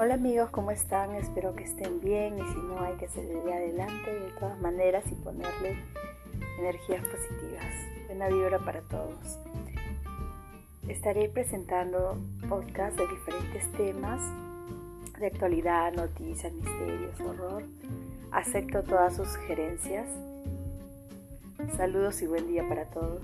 Hola amigos, ¿cómo están? Espero que estén bien y si no hay que seguir adelante de todas maneras y ponerle energías positivas. Buena vibra para todos. Estaré presentando podcasts de diferentes temas de actualidad, noticias, misterios, horror. Acepto todas sus sugerencias. Saludos y buen día para todos.